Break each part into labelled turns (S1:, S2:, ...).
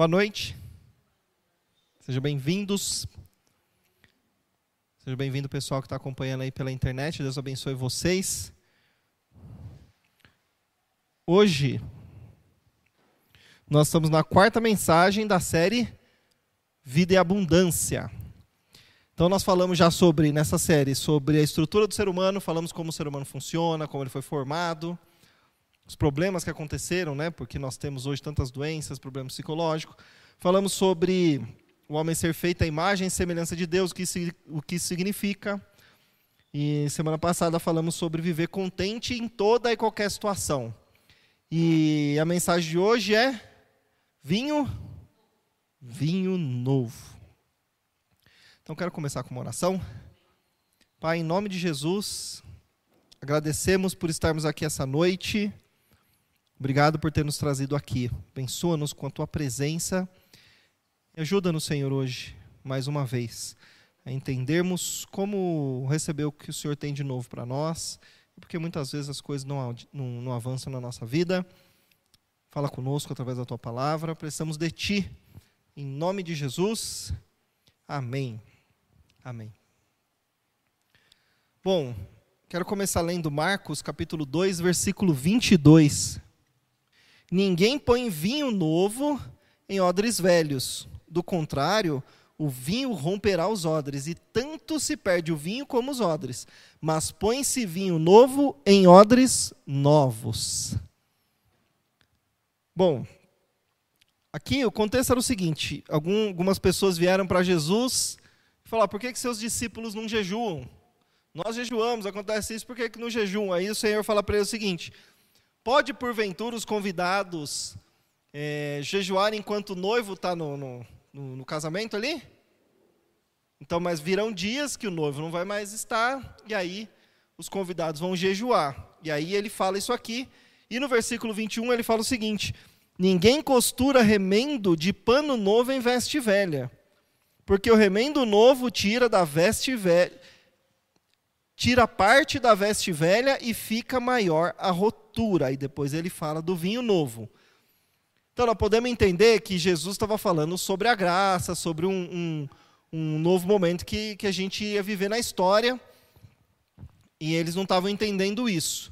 S1: Boa noite. Sejam bem-vindos. Seja bem-vindo, pessoal que está acompanhando aí pela internet. Deus abençoe vocês. Hoje, nós estamos na quarta mensagem da série Vida e Abundância. Então, nós falamos já sobre, nessa série, sobre a estrutura do ser humano, falamos como o ser humano funciona, como ele foi formado os problemas que aconteceram, né? Porque nós temos hoje tantas doenças, problemas psicológicos. Falamos sobre o homem ser feito à imagem e semelhança de Deus, o que, o que significa. E semana passada falamos sobre viver contente em toda e qualquer situação. E a mensagem de hoje é vinho, vinho novo. Então quero começar com uma oração. Pai, em nome de Jesus, agradecemos por estarmos aqui essa noite. Obrigado por ter nos trazido aqui. Abençoa-nos com a tua presença. Ajuda-nos, Senhor, hoje, mais uma vez, a entendermos como receber o que o Senhor tem de novo para nós, porque muitas vezes as coisas não, não, não avançam na nossa vida. Fala conosco através da tua palavra. Precisamos de ti. Em nome de Jesus. Amém. Amém. Bom, quero começar lendo Marcos, capítulo 2, versículo 22. Ninguém põe vinho novo em odres velhos. Do contrário, o vinho romperá os odres, e tanto se perde o vinho como os odres. Mas põe-se vinho novo em odres novos. Bom, aqui o contexto era o seguinte: algumas pessoas vieram para Jesus e falaram: por que, que seus discípulos não jejuam? Nós jejuamos, acontece isso, por que, que não jejuam? Aí o Senhor fala para eles o seguinte: Pode, porventura, os convidados é, jejuar enquanto o noivo está no, no, no, no casamento ali? Então, mas virão dias que o noivo não vai mais estar, e aí os convidados vão jejuar. E aí ele fala isso aqui, e no versículo 21 ele fala o seguinte: Ninguém costura remendo de pano novo em veste velha, porque o remendo novo tira da veste velha, tira parte da veste velha e fica maior a rotura. E depois ele fala do vinho novo. Então nós podemos entender que Jesus estava falando sobre a graça, sobre um, um, um novo momento que, que a gente ia viver na história. E eles não estavam entendendo isso.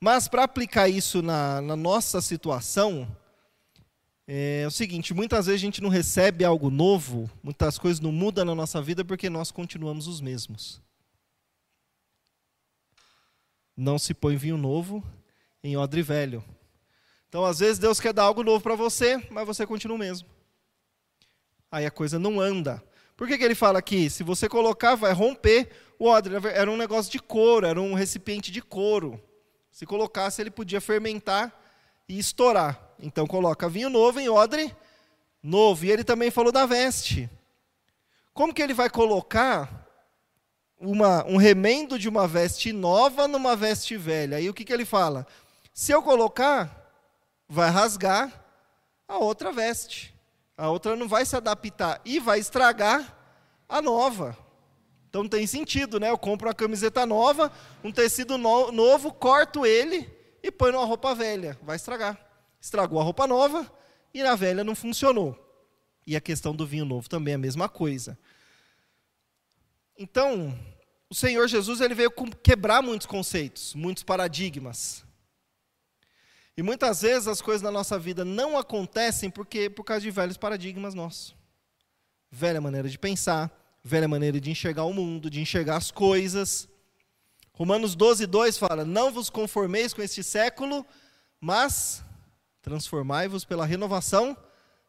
S1: Mas para aplicar isso na, na nossa situação, é o seguinte: muitas vezes a gente não recebe algo novo, muitas coisas não mudam na nossa vida porque nós continuamos os mesmos. Não se põe vinho novo em odre velho. Então, às vezes, Deus quer dar algo novo para você, mas você continua o mesmo. Aí a coisa não anda. Por que, que ele fala aqui? Se você colocar, vai romper o odre. Era um negócio de couro, era um recipiente de couro. Se colocasse, ele podia fermentar e estourar. Então, coloca vinho novo em odre novo. E ele também falou da veste. Como que ele vai colocar uma, um remendo de uma veste nova numa veste velha. Aí o que, que ele fala? Se eu colocar, vai rasgar a outra veste. A outra não vai se adaptar e vai estragar a nova. Então não tem sentido, né? Eu compro uma camiseta nova, um tecido no, novo, corto ele e põe numa roupa velha. Vai estragar. Estragou a roupa nova e na velha não funcionou. E a questão do vinho novo também é a mesma coisa. Então, o Senhor Jesus ele veio quebrar muitos conceitos, muitos paradigmas. E muitas vezes as coisas na nossa vida não acontecem porque por causa de velhos paradigmas nossos. Velha maneira de pensar, velha maneira de enxergar o mundo, de enxergar as coisas. Romanos 12, 2 fala: Não vos conformeis com este século, mas transformai-vos pela renovação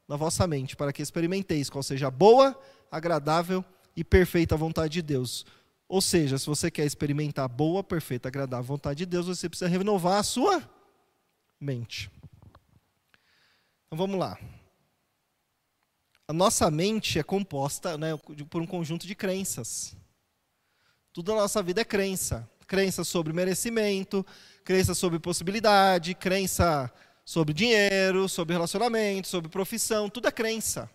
S1: da vossa mente, para que experimenteis qual seja a boa, agradável e perfeita vontade de Deus. Ou seja, se você quer experimentar a boa, perfeita, agradável vontade de Deus, você precisa renovar a sua mente. Então vamos lá. A nossa mente é composta né, por um conjunto de crenças. Tudo na nossa vida é crença. Crença sobre merecimento, crença sobre possibilidade, crença sobre dinheiro, sobre relacionamento, sobre profissão, tudo é crença.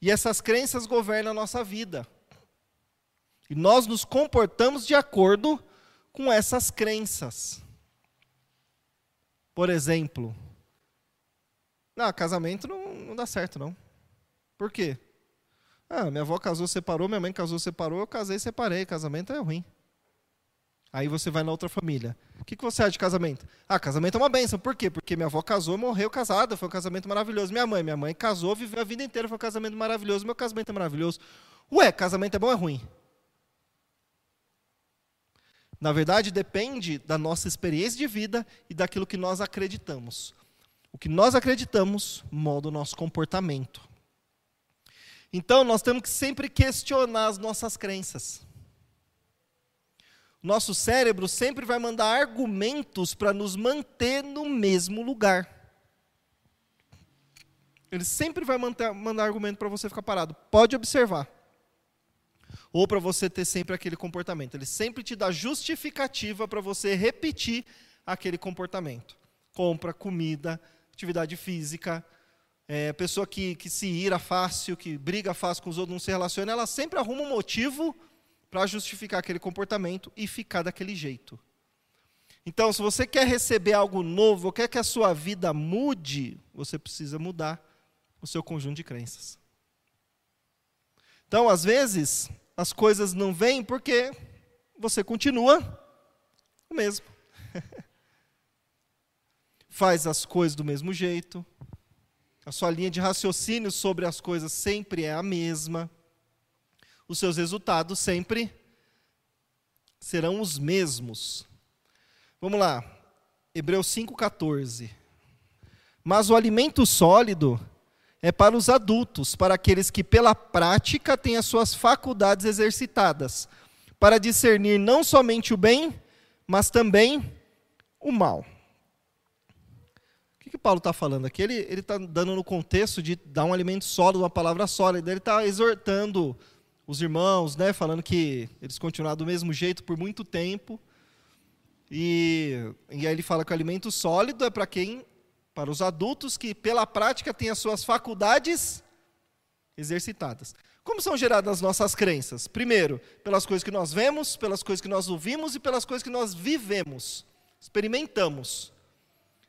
S1: E essas crenças governam a nossa vida. E nós nos comportamos de acordo com essas crenças. Por exemplo, não, casamento não, não dá certo não. Por quê? Ah, minha avó casou, separou, minha mãe casou, separou, eu casei, separei. Casamento é ruim. Aí você vai na outra família. O que, que você acha de casamento? Ah, casamento é uma benção. Por quê? Porque minha avó casou, morreu casada, foi um casamento maravilhoso. Minha mãe, minha mãe casou, viveu a vida inteira, foi um casamento maravilhoso. Meu casamento é maravilhoso. Ué, casamento é bom ou é ruim? Na verdade, depende da nossa experiência de vida e daquilo que nós acreditamos. O que nós acreditamos molda o nosso comportamento. Então, nós temos que sempre questionar as nossas crenças. Nosso cérebro sempre vai mandar argumentos para nos manter no mesmo lugar. Ele sempre vai manter, mandar argumento para você ficar parado. Pode observar. Ou para você ter sempre aquele comportamento. Ele sempre te dá justificativa para você repetir aquele comportamento. Compra, comida, atividade física, é, pessoa que, que se ira fácil, que briga fácil com os outros, não se relaciona, ela sempre arruma um motivo para justificar aquele comportamento e ficar daquele jeito. Então, se você quer receber algo novo, quer que a sua vida mude, você precisa mudar o seu conjunto de crenças. Então, às vezes, as coisas não vêm porque você continua o mesmo. Faz as coisas do mesmo jeito, a sua linha de raciocínio sobre as coisas sempre é a mesma. Os seus resultados sempre serão os mesmos. Vamos lá. Hebreus 5:14. Mas o alimento sólido é para os adultos, para aqueles que pela prática têm as suas faculdades exercitadas, para discernir não somente o bem, mas também o mal que, que Paulo está falando aqui? Ele está dando no contexto de dar um alimento sólido, uma palavra sólida. Ele está exortando os irmãos, né, falando que eles continuaram do mesmo jeito por muito tempo. E, e aí ele fala que o alimento sólido é para quem? Para os adultos que, pela prática, têm as suas faculdades exercitadas. Como são geradas as nossas crenças? Primeiro, pelas coisas que nós vemos, pelas coisas que nós ouvimos e pelas coisas que nós vivemos, experimentamos.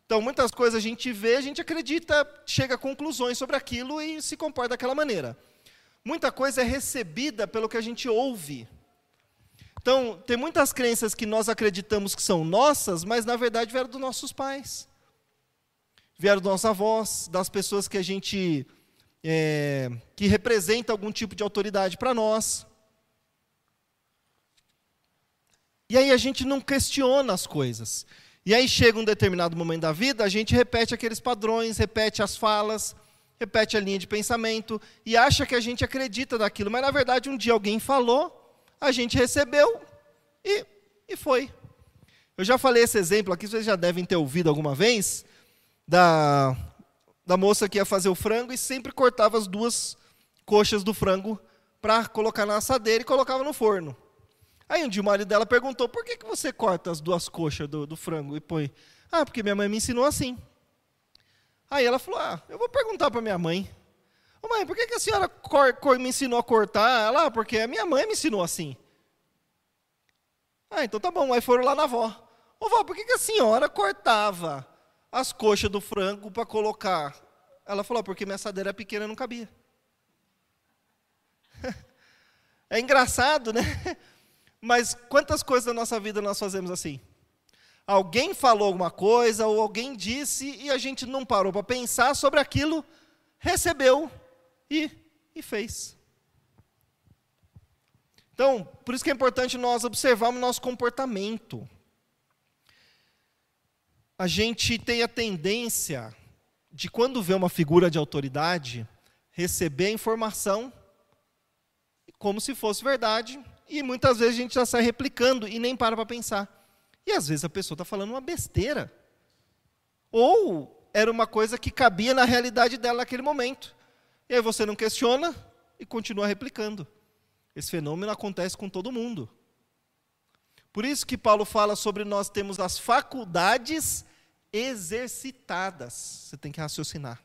S1: Então, muitas coisas a gente vê, a gente acredita, chega a conclusões sobre aquilo e se comporta daquela maneira. Muita coisa é recebida pelo que a gente ouve. Então, tem muitas crenças que nós acreditamos que são nossas, mas na verdade vieram dos nossos pais, vieram dos nossos avós, das pessoas que a gente. É, que representa algum tipo de autoridade para nós. E aí a gente não questiona as coisas. E aí chega um determinado momento da vida, a gente repete aqueles padrões, repete as falas, repete a linha de pensamento e acha que a gente acredita daquilo, mas na verdade um dia alguém falou, a gente recebeu e, e foi. Eu já falei esse exemplo aqui, vocês já devem ter ouvido alguma vez, da, da moça que ia fazer o frango e sempre cortava as duas coxas do frango para colocar na assadeira e colocava no forno. Aí um dia o marido dela perguntou: por que, que você corta as duas coxas do, do frango e põe? Ah, porque minha mãe me ensinou assim. Aí ela falou: ah, eu vou perguntar para minha mãe. Ô mãe, por que, que a senhora me ensinou a cortar? Ela, ah, porque a minha mãe me ensinou assim. Ah, então tá bom. Aí foram lá na avó. Ô vó, por que, que a senhora cortava as coxas do frango para colocar? Ela falou: ah, porque minha assadeira pequena não cabia. é engraçado, né? Mas quantas coisas na nossa vida nós fazemos assim? Alguém falou alguma coisa, ou alguém disse, e a gente não parou para pensar sobre aquilo, recebeu e, e fez. Então, por isso que é importante nós observarmos nosso comportamento. A gente tem a tendência de, quando vê uma figura de autoridade, receber a informação como se fosse verdade e muitas vezes a gente já sai replicando e nem para para pensar. E às vezes a pessoa está falando uma besteira. Ou era uma coisa que cabia na realidade dela naquele momento. E aí você não questiona e continua replicando. Esse fenômeno acontece com todo mundo. Por isso que Paulo fala sobre nós temos as faculdades exercitadas. Você tem que raciocinar.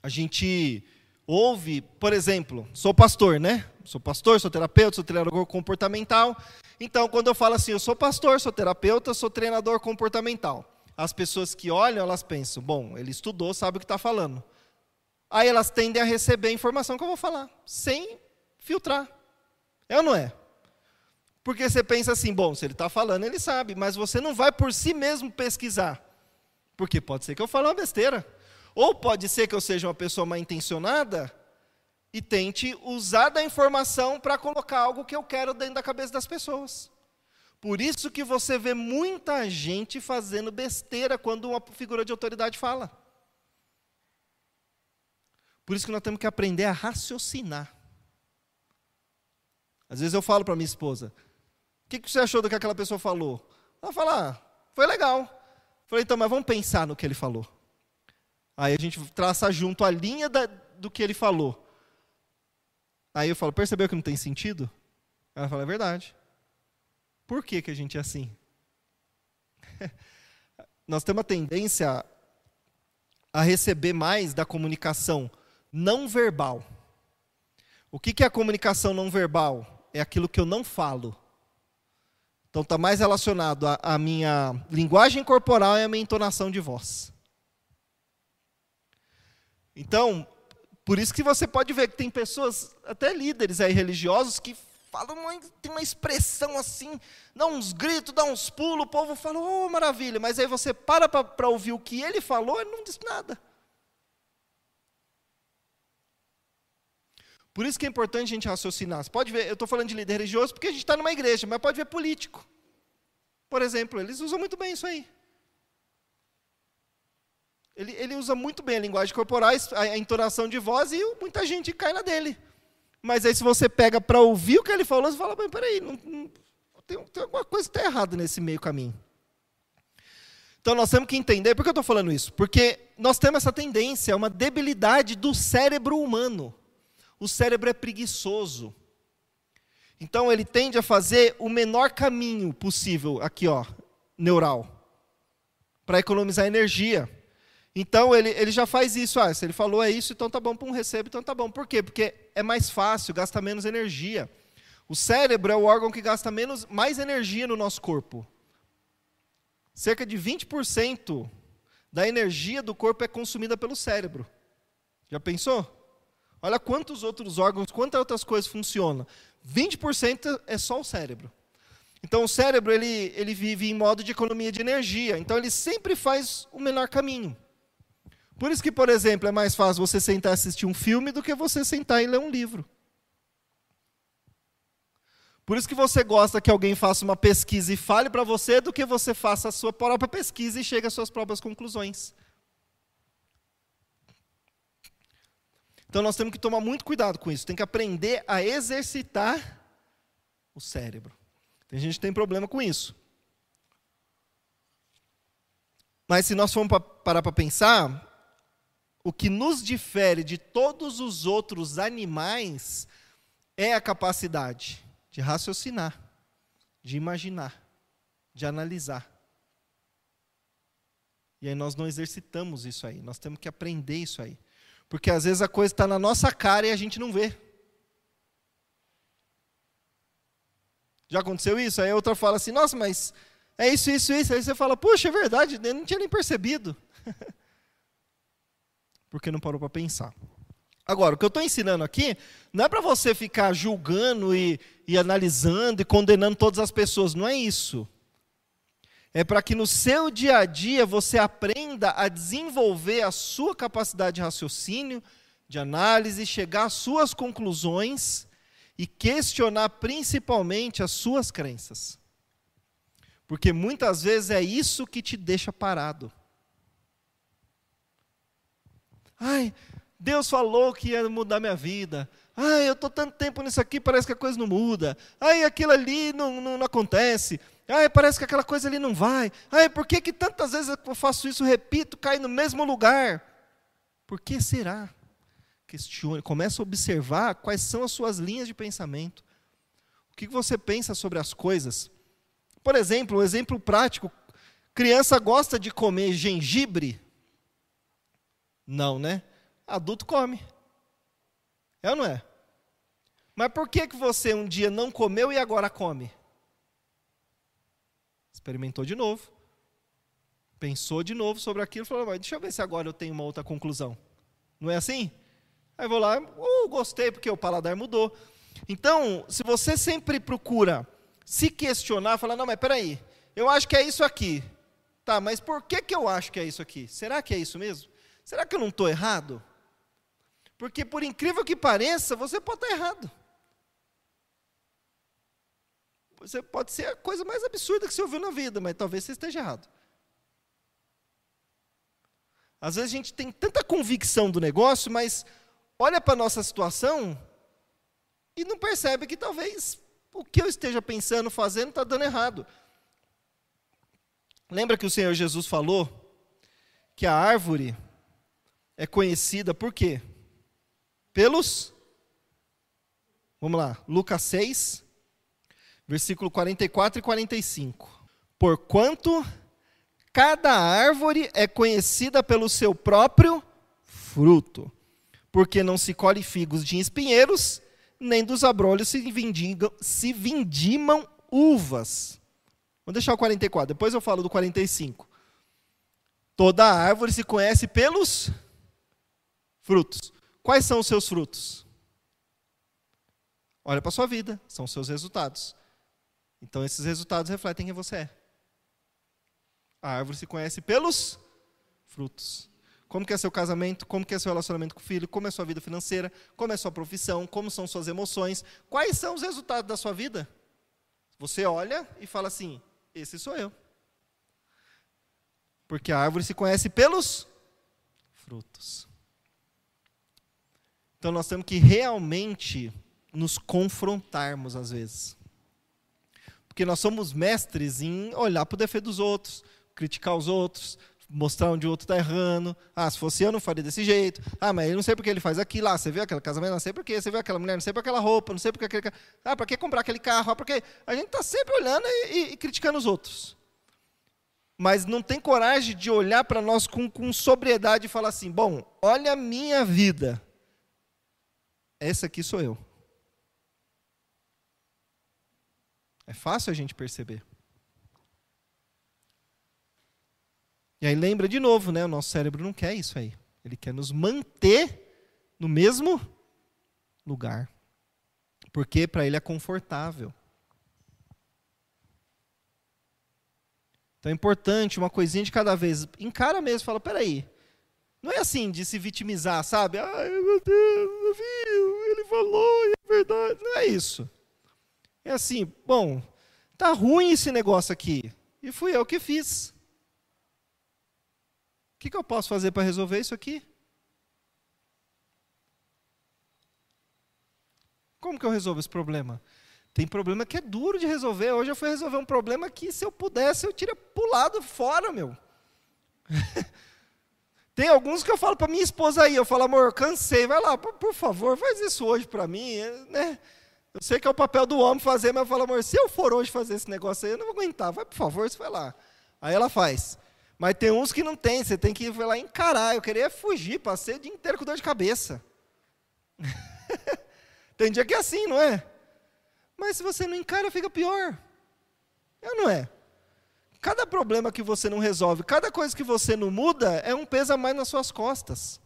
S1: A gente ouve, por exemplo, sou pastor, né? Sou pastor, sou terapeuta, sou treinador comportamental. Então, quando eu falo assim, eu sou pastor, sou terapeuta, sou treinador comportamental. as pessoas que olham, elas pensam, bom, ele estudou, sabe o que está falando. Aí elas tendem a receber a informação que eu vou falar, sem filtrar. É ou não é? Porque você pensa assim, bom, se ele está falando, ele sabe, mas você não vai por si mesmo pesquisar. Porque pode ser que eu fale uma besteira. Ou pode ser que eu seja uma pessoa mal intencionada e tente usar da informação para colocar algo que eu quero dentro da cabeça das pessoas. Por isso que você vê muita gente fazendo besteira quando uma figura de autoridade fala. Por isso que nós temos que aprender a raciocinar. Às vezes eu falo para minha esposa: O que, que você achou do que aquela pessoa falou? Ela fala: ah, Foi legal. Eu falei: Então, mas vamos pensar no que ele falou. Aí a gente traça junto a linha da, do que ele falou. Aí eu falo: Percebeu que não tem sentido? Ela fala: É verdade. Por que, que a gente é assim? Nós temos a tendência a receber mais da comunicação não verbal. O que, que é a comunicação não verbal? É aquilo que eu não falo. Então está mais relacionado à minha linguagem corporal e à minha entonação de voz. Então, por isso que você pode ver que tem pessoas, até líderes aí religiosos, que fala uma, tem uma expressão assim, dá uns gritos, dá uns pulos, o povo fala, oh, maravilha, mas aí você para para ouvir o que ele falou, ele não diz nada. Por isso que é importante a gente raciocinar. Você pode ver, eu estou falando de líder religioso porque a gente está numa igreja, mas pode ver político. Por exemplo, eles usam muito bem isso aí. Ele, ele usa muito bem a linguagem corporal, a, a entonação de voz, e muita gente cai na dele. Mas aí se você pega para ouvir o que ele falou, você fala, mas peraí, não, não, tem, tem alguma coisa que está errada nesse meio caminho. Então nós temos que entender, por que eu estou falando isso? Porque nós temos essa tendência, uma debilidade do cérebro humano. O cérebro é preguiçoso. Então ele tende a fazer o menor caminho possível, aqui ó, neural, para economizar energia. Então ele, ele já faz isso. Ah, se ele falou é isso, então tá bom para um recebo, então tá bom. Por quê? Porque é mais fácil, gasta menos energia. O cérebro é o órgão que gasta menos, mais energia no nosso corpo. Cerca de 20% da energia do corpo é consumida pelo cérebro. Já pensou? Olha quantos outros órgãos, quantas outras coisas funcionam. 20% é só o cérebro. Então o cérebro ele, ele vive em modo de economia de energia. Então ele sempre faz o menor caminho. Por isso que, por exemplo, é mais fácil você sentar e assistir um filme do que você sentar e ler um livro. Por isso que você gosta que alguém faça uma pesquisa e fale para você do que você faça a sua própria pesquisa e chegue às suas próprias conclusões. Então nós temos que tomar muito cuidado com isso. Tem que aprender a exercitar o cérebro. Tem gente que tem problema com isso. Mas se nós formos parar para pensar, o que nos difere de todos os outros animais é a capacidade de raciocinar, de imaginar, de analisar. E aí nós não exercitamos isso aí, nós temos que aprender isso aí. Porque às vezes a coisa está na nossa cara e a gente não vê. Já aconteceu isso? Aí a outra fala assim, nossa, mas é isso, isso, isso. Aí você fala, puxa, é verdade, eu não tinha nem percebido. porque não parou para pensar. Agora, o que eu estou ensinando aqui não é para você ficar julgando e, e analisando e condenando todas as pessoas, não é isso. É para que no seu dia a dia você aprenda a desenvolver a sua capacidade de raciocínio, de análise, chegar às suas conclusões e questionar principalmente as suas crenças. Porque muitas vezes é isso que te deixa parado. Ai, Deus falou que ia mudar minha vida. Ai, eu estou tanto tempo nisso aqui, parece que a coisa não muda. Ai, aquilo ali não, não, não, acontece. Ai, parece que aquela coisa ali não vai. Ai, por que, que tantas vezes eu faço isso, repito, cai no mesmo lugar? Por que será? Questione, começa a observar quais são as suas linhas de pensamento. O que você pensa sobre as coisas? Por exemplo, um exemplo prático: criança gosta de comer gengibre não, né? Adulto come. É ou não é? Mas por que, que você um dia não comeu e agora come? Experimentou de novo. Pensou de novo sobre aquilo e falou: mas deixa eu ver se agora eu tenho uma outra conclusão. Não é assim? Aí vou lá, uh, gostei, porque o paladar mudou. Então, se você sempre procura se questionar, falar: não, mas peraí, eu acho que é isso aqui. Tá, mas por que, que eu acho que é isso aqui? Será que é isso mesmo? Será que eu não estou errado? Porque, por incrível que pareça, você pode estar errado. Você pode ser a coisa mais absurda que você ouviu na vida, mas talvez você esteja errado. Às vezes a gente tem tanta convicção do negócio, mas olha para a nossa situação e não percebe que talvez o que eu esteja pensando, fazendo, está dando errado. Lembra que o Senhor Jesus falou que a árvore é conhecida por quê? Pelos. Vamos lá, Lucas 6, versículo 44 e 45. Porquanto cada árvore é conhecida pelo seu próprio fruto, porque não se colhe figos de espinheiros, nem dos abrolhos se, se vindimam uvas. Vou deixar o 44, depois eu falo do 45. Toda árvore se conhece pelos frutos. Quais são os seus frutos? Olha para a sua vida, são os seus resultados. Então esses resultados refletem quem você é. A árvore se conhece pelos frutos. Como que é seu casamento? Como que é seu relacionamento com o filho? Como é sua vida financeira? Como é sua profissão? Como são suas emoções? Quais são os resultados da sua vida? Você olha e fala assim: esse sou eu. Porque a árvore se conhece pelos frutos. Então nós temos que realmente nos confrontarmos às vezes. Porque nós somos mestres em olhar para o defeito dos outros, criticar os outros, mostrar onde o outro está errando. Ah, se fosse eu, não faria desse jeito. Ah, mas eu não sei porque ele faz aquilo. Ah, você viu aquele casamento? Não sei porquê. Você viu aquela mulher? Não sei por aquela roupa. Não sei porque aquele. Ah, para que comprar aquele carro? Ah, porque a gente está sempre olhando e, e, e, criticando os outros. Mas não tem coragem de olhar para nós com, com sobriedade e falar assim: bom, olha a minha vida. Essa aqui sou eu. É fácil a gente perceber. E aí lembra de novo, né? O nosso cérebro não quer isso aí. Ele quer nos manter no mesmo lugar. Porque para ele é confortável. Então é importante, uma coisinha de cada vez. Encara mesmo, fala, peraí. Não é assim de se vitimizar, sabe? Ai, meu Deus, viu? Ele falou, é verdade. Não é isso. É assim, bom, tá ruim esse negócio aqui. E fui eu que fiz. O que, que eu posso fazer para resolver isso aqui? Como que eu resolvo esse problema? Tem problema que é duro de resolver. Hoje eu fui resolver um problema que, se eu pudesse, eu teria pulado fora, meu. Tem alguns que eu falo para minha esposa aí, eu falo, amor, cansei, vai lá, por, por favor, faz isso hoje para mim, né? Eu sei que é o papel do homem fazer, mas eu falo, amor, se eu for hoje fazer esse negócio aí, eu não vou aguentar, vai, por favor, você vai lá. Aí ela faz. Mas tem uns que não tem, você tem que ir lá encarar. Eu queria fugir, passei o dia inteiro com dor de cabeça. tem dia que é assim, não é? Mas se você não encara, fica pior. É ou não é? Cada problema que você não resolve, cada coisa que você não muda, é um peso a mais nas suas costas.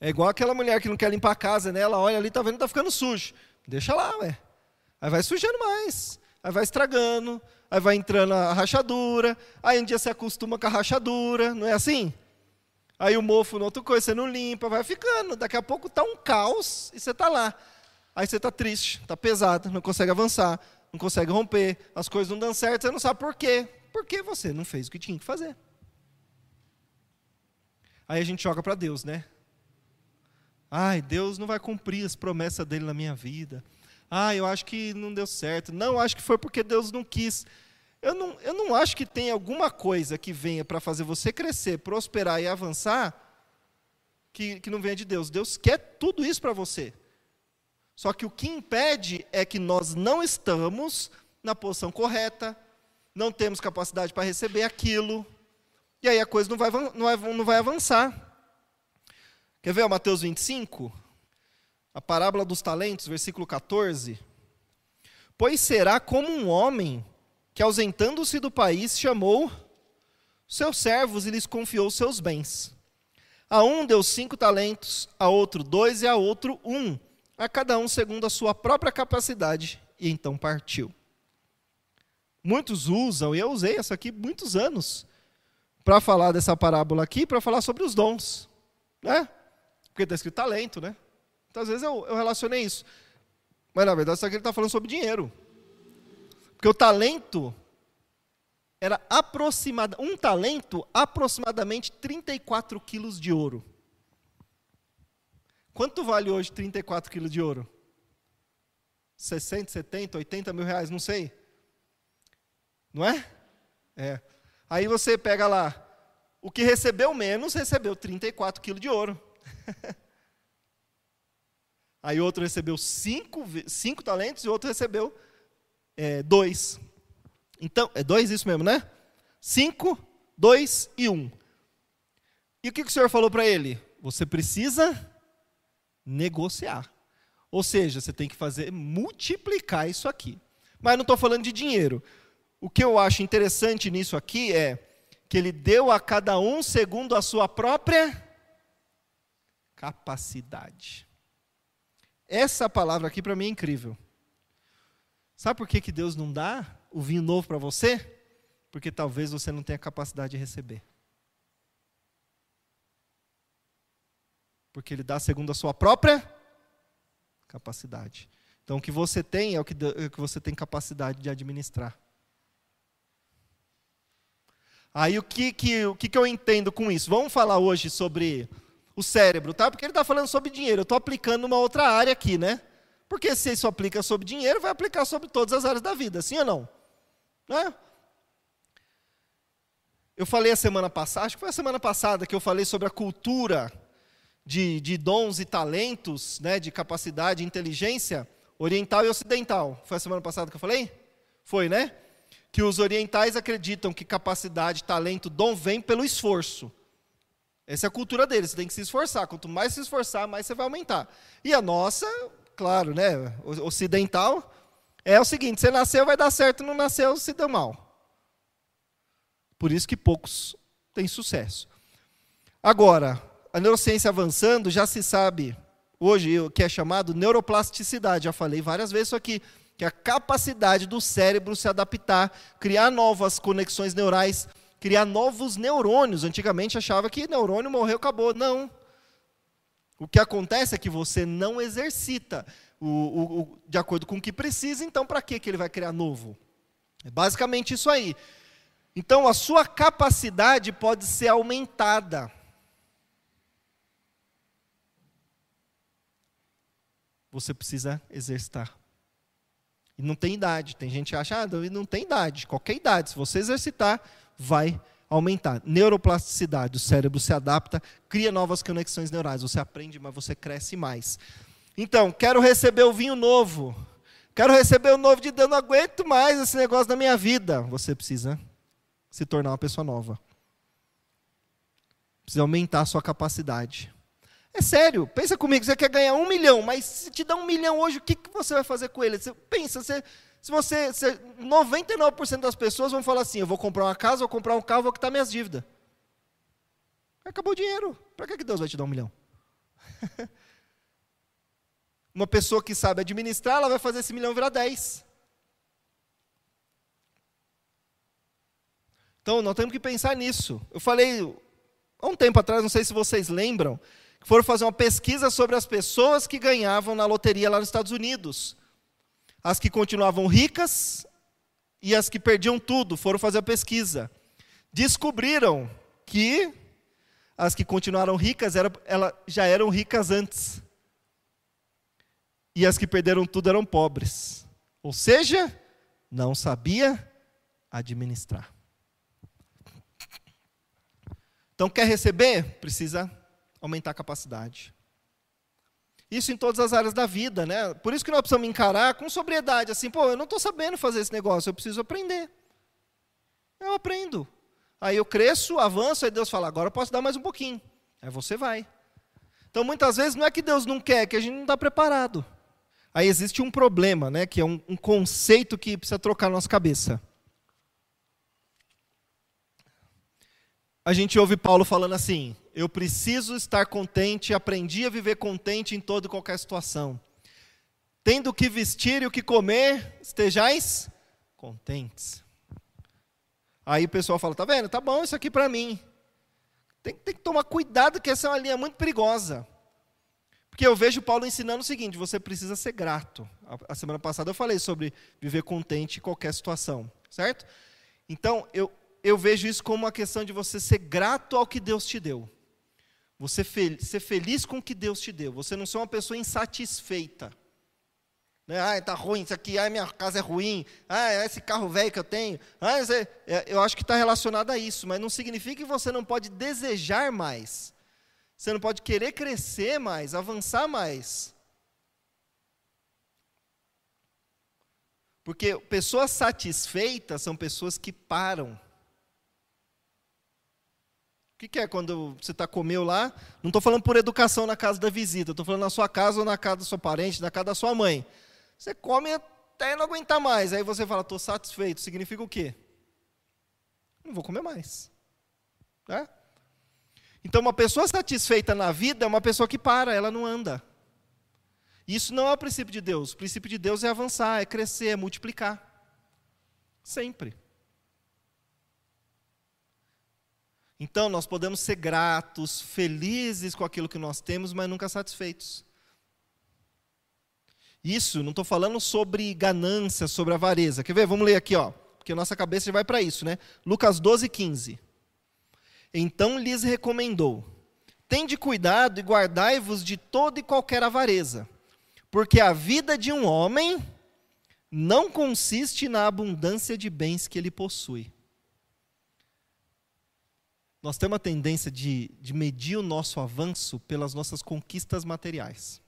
S1: É igual aquela mulher que não quer limpar a casa, né? Ela olha ali, tá vendo, tá ficando sujo. Deixa lá, ué. Aí vai sujando mais aí vai estragando, aí vai entrando a rachadura, aí um dia você acostuma com a rachadura, não é assim? Aí o mofo, outra coisa, você não limpa, vai ficando. Daqui a pouco está um caos e você está lá. Aí você está triste, está pesado, não consegue avançar, não consegue romper, as coisas não dão certo, você não sabe por quê. Porque você não fez o que tinha que fazer. Aí a gente joga para Deus, né? Ai, Deus não vai cumprir as promessas dele na minha vida ah, eu acho que não deu certo. Não, acho que foi porque Deus não quis. Eu não, eu não acho que tem alguma coisa que venha para fazer você crescer, prosperar e avançar que, que não venha de Deus. Deus quer tudo isso para você. Só que o que impede é que nós não estamos na posição correta, não temos capacidade para receber aquilo, e aí a coisa não vai, não vai, não vai avançar. Quer ver o Mateus 25? a parábola dos talentos, versículo 14. Pois será como um homem que, ausentando-se do país, chamou seus servos e lhes confiou seus bens. A um deu cinco talentos, a outro dois e a outro um, a cada um segundo a sua própria capacidade, e então partiu. Muitos usam, e eu usei essa aqui muitos anos, para falar dessa parábola aqui, para falar sobre os dons. Né? Porque está escrito talento, né? Então, às vezes eu, eu relacionei isso. Mas na verdade, isso aqui ele está falando sobre dinheiro. Porque o talento era aproximado, um talento, aproximadamente 34 quilos de ouro. Quanto vale hoje 34 quilos de ouro? 60, 70, 80 mil reais, não sei. Não é? É. Aí você pega lá, o que recebeu menos recebeu 34 quilos de ouro. Aí outro recebeu cinco, cinco talentos e outro recebeu é, dois. Então, é dois isso mesmo, né? Cinco, dois e um. E o que, que o Senhor falou para ele? Você precisa negociar. Ou seja, você tem que fazer, multiplicar isso aqui. Mas não estou falando de dinheiro. O que eu acho interessante nisso aqui é que ele deu a cada um segundo a sua própria capacidade. Essa palavra aqui para mim é incrível. Sabe por que, que Deus não dá o vinho novo para você? Porque talvez você não tenha capacidade de receber. Porque Ele dá segundo a sua própria capacidade. Então, o que você tem é o que, é o que você tem capacidade de administrar. Aí, o que, que, o que, que eu entendo com isso? Vamos falar hoje sobre o cérebro, tá? Porque ele está falando sobre dinheiro. Eu estou aplicando uma outra área aqui, né? Porque se isso aplica sobre dinheiro, vai aplicar sobre todas as áreas da vida, sim ou não? Né? Eu falei a semana passada, acho que foi a semana passada que eu falei sobre a cultura de, de dons e talentos, né, de capacidade e inteligência oriental e ocidental. Foi a semana passada que eu falei? Foi, né? Que os orientais acreditam que capacidade, talento, dom vem pelo esforço. Essa é a cultura deles, você tem que se esforçar. Quanto mais se esforçar, mais você vai aumentar. E a nossa, claro, né, ocidental, é o seguinte: você nasceu, vai dar certo, não nasceu, se deu mal. Por isso que poucos têm sucesso. Agora, a neurociência avançando, já se sabe hoje o que é chamado neuroplasticidade. Já falei várias vezes isso aqui, que é a capacidade do cérebro se adaptar, criar novas conexões neurais criar novos neurônios. Antigamente achava que neurônio morreu, acabou. Não. O que acontece é que você não exercita o, o, o, de acordo com o que precisa, então para que ele vai criar novo? É basicamente isso aí. Então a sua capacidade pode ser aumentada. Você precisa exercitar. E não tem idade. Tem gente que acha, ah, não tem idade. Qualquer idade. Se você exercitar, vai aumentar. Neuroplasticidade, o cérebro se adapta, cria novas conexões neurais. Você aprende, mas você cresce mais. Então, quero receber o vinho novo. Quero receber o novo de Deus, não aguento mais esse negócio na minha vida. Você precisa se tornar uma pessoa nova. Precisa aumentar a sua capacidade. É sério, pensa comigo, você quer ganhar um milhão, mas se te dá um milhão hoje, o que, que você vai fazer com ele? Você pensa, você se você, se 99% das pessoas vão falar assim, eu vou comprar uma casa, vou comprar um carro, vou quitar minhas dívidas. Acabou o dinheiro. Para que Deus vai te dar um milhão? uma pessoa que sabe administrar, ela vai fazer esse milhão virar 10. Então, nós temos que pensar nisso. Eu falei há um tempo atrás, não sei se vocês lembram, que foram fazer uma pesquisa sobre as pessoas que ganhavam na loteria lá nos Estados Unidos as que continuavam ricas e as que perdiam tudo, foram fazer a pesquisa. Descobriram que as que continuaram ricas era, ela, já eram ricas antes. E as que perderam tudo eram pobres. Ou seja, não sabia administrar. Então, quer receber? Precisa aumentar a capacidade. Isso em todas as áreas da vida, né? Por isso que nós precisamos encarar com sobriedade, assim, pô, eu não estou sabendo fazer esse negócio, eu preciso aprender. Eu aprendo. Aí eu cresço, avanço, aí Deus fala, agora eu posso dar mais um pouquinho. Aí você vai. Então muitas vezes não é que Deus não quer, é que a gente não está preparado. Aí existe um problema, né? Que é um, um conceito que precisa trocar na nossa cabeça. A gente ouve Paulo falando assim: eu preciso estar contente, aprendi a viver contente em toda e qualquer situação. Tendo o que vestir e o que comer, estejais contentes. Aí o pessoal fala: tá vendo? Tá bom isso aqui para mim. Tem, tem, que tomar cuidado, que essa é uma linha muito perigosa. Porque eu vejo Paulo ensinando o seguinte: você precisa ser grato. A, a semana passada eu falei sobre viver contente em qualquer situação, certo? Então, eu, eu vejo isso como uma questão de você ser grato ao que Deus te deu. Você ser feliz com o que Deus te deu. Você não ser uma pessoa insatisfeita. Né? Ah, está ruim isso aqui. Ah, minha casa é ruim. Ah, esse carro velho que eu tenho. Ah, é... eu acho que está relacionado a isso, mas não significa que você não pode desejar mais. Você não pode querer crescer mais, avançar mais. Porque pessoas satisfeitas são pessoas que param o que, que, é quando você está comeu lá? Não estou falando por educação na casa da visita, estou falando na sua casa ou na casa do seu parente, na casa da sua mãe. Você come até não aguentar mais. Aí você fala, estou satisfeito. Significa o quê? Não vou comer mais. É? Então, uma pessoa satisfeita na vida é uma pessoa que para, ela não anda. Isso não é o princípio de Deus. O princípio de Deus é avançar, é crescer, é multiplicar. Sempre. Então, nós podemos ser gratos, felizes com aquilo que nós temos, mas nunca satisfeitos. Isso, não estou falando sobre ganância, sobre avareza. Quer ver? Vamos ler aqui, ó, porque nossa cabeça já vai para isso, né? Lucas 12, 15. Então lhes recomendou: Tende cuidado e guardai-vos de toda e qualquer avareza, porque a vida de um homem não consiste na abundância de bens que ele possui. Nós temos a tendência de, de medir o nosso avanço pelas nossas conquistas materiais.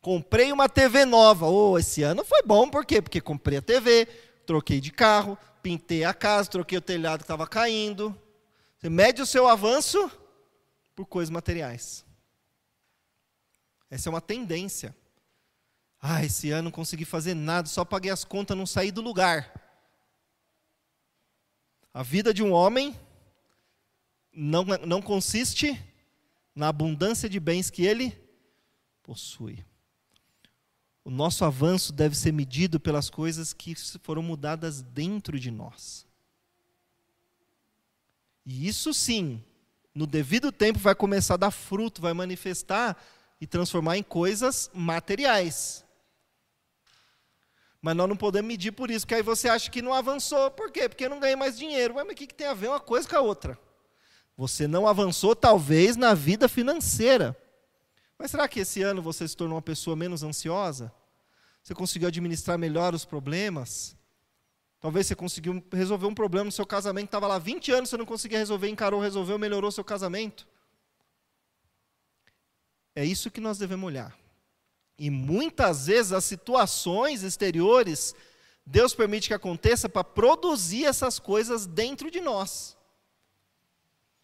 S1: Comprei uma TV nova. Oh, esse ano foi bom, por quê? Porque comprei a TV, troquei de carro, pintei a casa, troquei o telhado que estava caindo. Você mede o seu avanço por coisas materiais. Essa é uma tendência. Ah, esse ano não consegui fazer nada, só paguei as contas, não saí do lugar. A vida de um homem não, não consiste na abundância de bens que ele possui. O nosso avanço deve ser medido pelas coisas que foram mudadas dentro de nós. E isso sim, no devido tempo, vai começar a dar fruto, vai manifestar e transformar em coisas materiais. Mas nós não podemos medir por isso, porque aí você acha que não avançou. Por quê? Porque não ganhei mais dinheiro. Mas o que, que tem a ver uma coisa com a outra? Você não avançou, talvez, na vida financeira. Mas será que esse ano você se tornou uma pessoa menos ansiosa? Você conseguiu administrar melhor os problemas? Talvez você conseguiu resolver um problema no seu casamento, estava lá 20 anos, você não conseguia resolver, encarou, resolveu, melhorou seu casamento. É isso que nós devemos olhar. E muitas vezes as situações exteriores, Deus permite que aconteça para produzir essas coisas dentro de nós.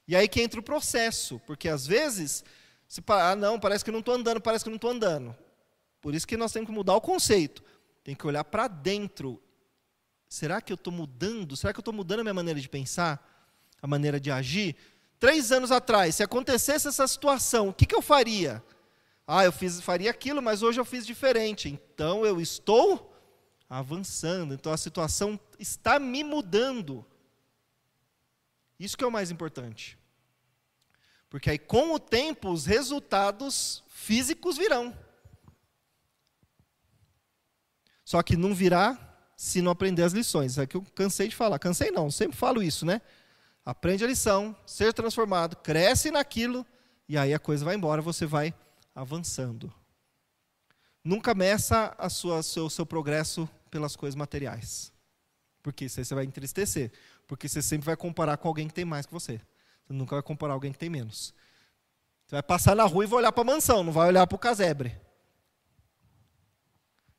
S1: E aí que entra o processo, porque às vezes, ah, não, parece que não estou andando, parece que não estou andando. Por isso que nós temos que mudar o conceito. Tem que olhar para dentro. Será que eu estou mudando? Será que eu estou mudando a minha maneira de pensar? A maneira de agir? Três anos atrás, se acontecesse essa situação, o que, que eu faria? Ah, eu fiz, faria aquilo, mas hoje eu fiz diferente. Então eu estou avançando. Então a situação está me mudando. Isso que é o mais importante. Porque aí, com o tempo, os resultados físicos virão. Só que não virá se não aprender as lições. É que eu cansei de falar. Cansei não, sempre falo isso, né? Aprende a lição, ser transformado, cresce naquilo, e aí a coisa vai embora, você vai avançando. Nunca meça a sua, seu, seu progresso pelas coisas materiais. Porque isso aí você vai entristecer. Porque você sempre vai comparar com alguém que tem mais que você. Você nunca vai comparar alguém que tem menos. Você vai passar na rua e vai olhar para a mansão, não vai olhar para o casebre.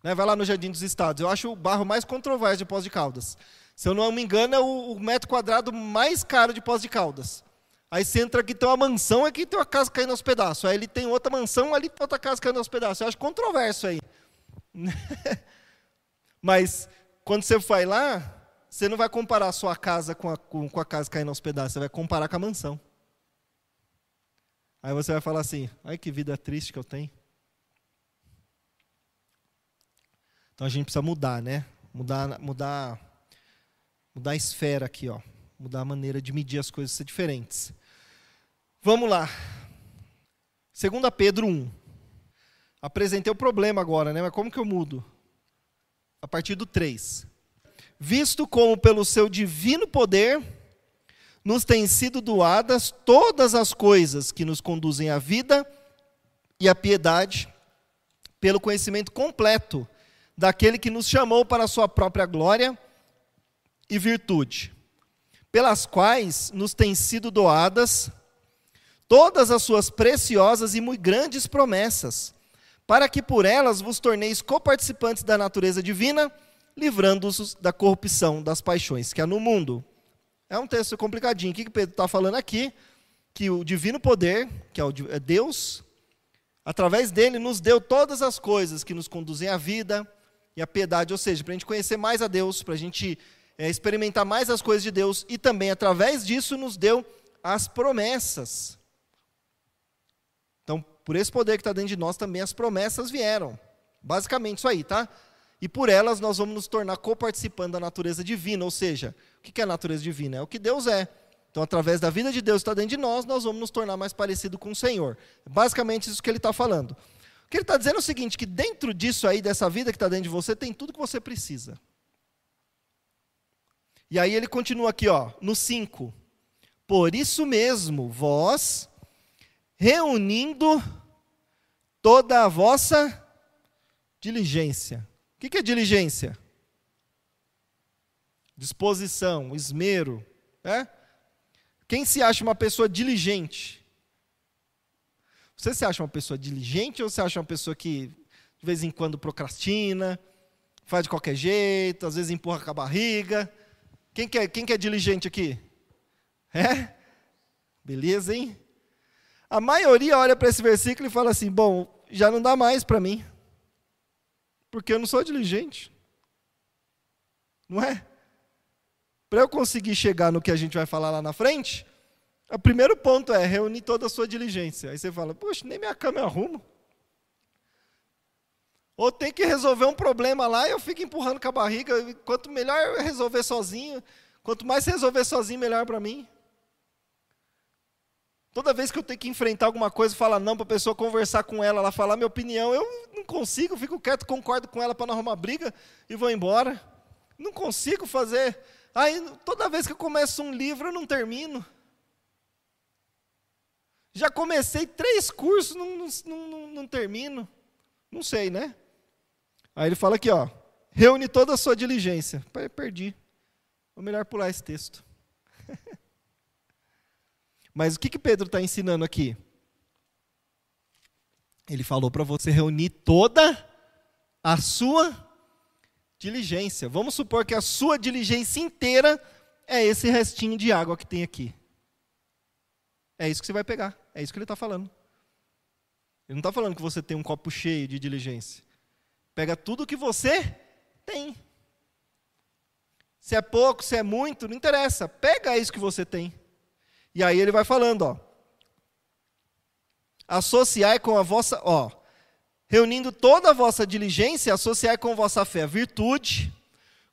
S1: Né? Vai lá no Jardim dos Estados. Eu acho o barro mais controverso de Pós de Caldas. Se eu não me engano, é o, o metro quadrado mais caro de Pós de Caldas. Aí você entra aqui, tem uma mansão, aqui tem uma casa caindo aos pedaços. Aí ele tem outra mansão, ali tem outra casa caindo aos pedaços. Eu acho controverso aí. Mas quando você vai lá, Você não vai comparar a sua casa com a, com, com a casa caindo aos pedaços, você vai comparar com a mansão. Aí você vai falar assim: ai que vida triste que eu tenho. Então a gente precisa mudar, né? Mudar, mudar, mudar a esfera aqui, ó. Mudar a maneira de medir as coisas ser diferentes. Vamos lá. 2 Pedro 1. Apresentei o problema agora, né? Mas como que eu mudo? A partir do 3. Visto como pelo seu divino poder nos têm sido doadas todas as coisas que nos conduzem à vida e à piedade, pelo conhecimento completo daquele que nos chamou para a sua própria glória e virtude, pelas quais nos têm sido doadas todas as suas preciosas e muito grandes promessas, para que por elas vos torneis coparticipantes da natureza divina, livrando-os da corrupção das paixões que há no mundo. É um texto complicadinho. O que Pedro está falando aqui? Que o divino poder, que é, é Deus, através dele nos deu todas as coisas que nos conduzem à vida e à piedade, ou seja, para a gente conhecer mais a Deus, para a gente é, experimentar mais as coisas de Deus e também através disso nos deu as promessas. Então, por esse poder que está dentro de nós, também as promessas vieram. Basicamente isso aí, tá? E por elas nós vamos nos tornar coparticipando da natureza divina, ou seja, o que é a natureza divina? É o que Deus é. Então, através da vida de Deus que está dentro de nós, nós vamos nos tornar mais parecido com o Senhor. Basicamente isso que ele está falando. O que ele está dizendo é o seguinte: que dentro disso aí, dessa vida que está dentro de você, tem tudo que você precisa. E aí ele continua aqui, ó, no 5. Por isso mesmo, vós, reunindo toda a vossa diligência. O que é diligência? Disposição, esmero. É? Quem se acha uma pessoa diligente? Você se acha uma pessoa diligente ou você acha uma pessoa que de vez em quando procrastina, faz de qualquer jeito, às vezes empurra com a barriga? Quem que é, quem que é diligente aqui? É? Beleza, hein? A maioria olha para esse versículo e fala assim: bom, já não dá mais para mim. Porque eu não sou diligente. Não é? Para eu conseguir chegar no que a gente vai falar lá na frente, o primeiro ponto é reunir toda a sua diligência. Aí você fala, poxa, nem minha cama eu arrumo. Ou tem que resolver um problema lá e eu fico empurrando com a barriga. Quanto melhor eu resolver sozinho, quanto mais resolver sozinho, melhor para mim. Toda vez que eu tenho que enfrentar alguma coisa, falar não para a pessoa conversar com ela, ela falar minha opinião, eu não consigo, fico quieto, concordo com ela para não arrumar briga e vou embora. Não consigo fazer. Aí toda vez que eu começo um livro, eu não termino. Já comecei três cursos, não, não, não, não termino. Não sei, né? Aí ele fala aqui, ó, reúne toda a sua diligência. Perdi. Vou melhor pular esse texto. Mas o que, que Pedro está ensinando aqui? Ele falou para você reunir toda a sua diligência. Vamos supor que a sua diligência inteira é esse restinho de água que tem aqui. É isso que você vai pegar. É isso que ele está falando. Ele não está falando que você tem um copo cheio de diligência. Pega tudo que você tem. Se é pouco, se é muito, não interessa. Pega isso que você tem. E aí ele vai falando, ó. Associai com a vossa, ó, reunindo toda a vossa diligência, associai com a vossa fé a virtude,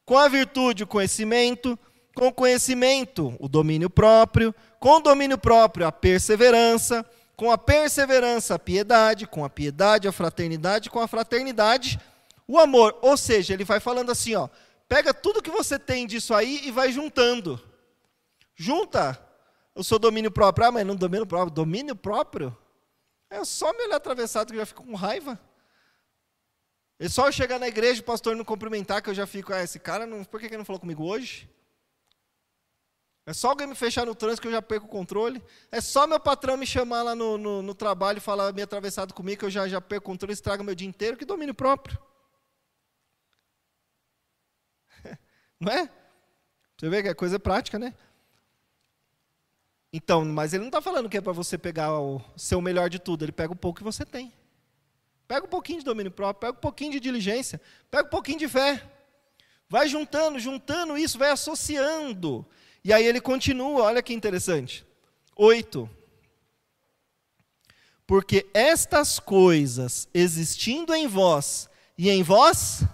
S1: com a virtude o conhecimento, com o conhecimento o domínio próprio, com o domínio próprio a perseverança, com a perseverança a piedade, com a piedade a fraternidade, com a fraternidade o amor. Ou seja, ele vai falando assim, ó, pega tudo que você tem disso aí e vai juntando. Junta o seu domínio próprio. Ah, mas não domínio próprio. Domínio próprio? É só me olhar atravessado que eu já fico com raiva. É só eu chegar na igreja e o pastor não cumprimentar que eu já fico, ah, esse cara, não, por que ele não falou comigo hoje? É só alguém me fechar no trânsito que eu já perco o controle. É só meu patrão me chamar lá no, no, no trabalho e falar meio atravessado comigo que eu já, já perco o controle, estraga meu dia inteiro. Que domínio próprio. Não é? Você vê que é coisa prática, né? Então, mas ele não está falando que é para você pegar o seu melhor de tudo, ele pega o pouco que você tem. Pega um pouquinho de domínio próprio, pega um pouquinho de diligência, pega um pouquinho de fé. Vai juntando, juntando isso, vai associando. E aí ele continua, olha que interessante. Oito. Porque estas coisas existindo em vós e em vós.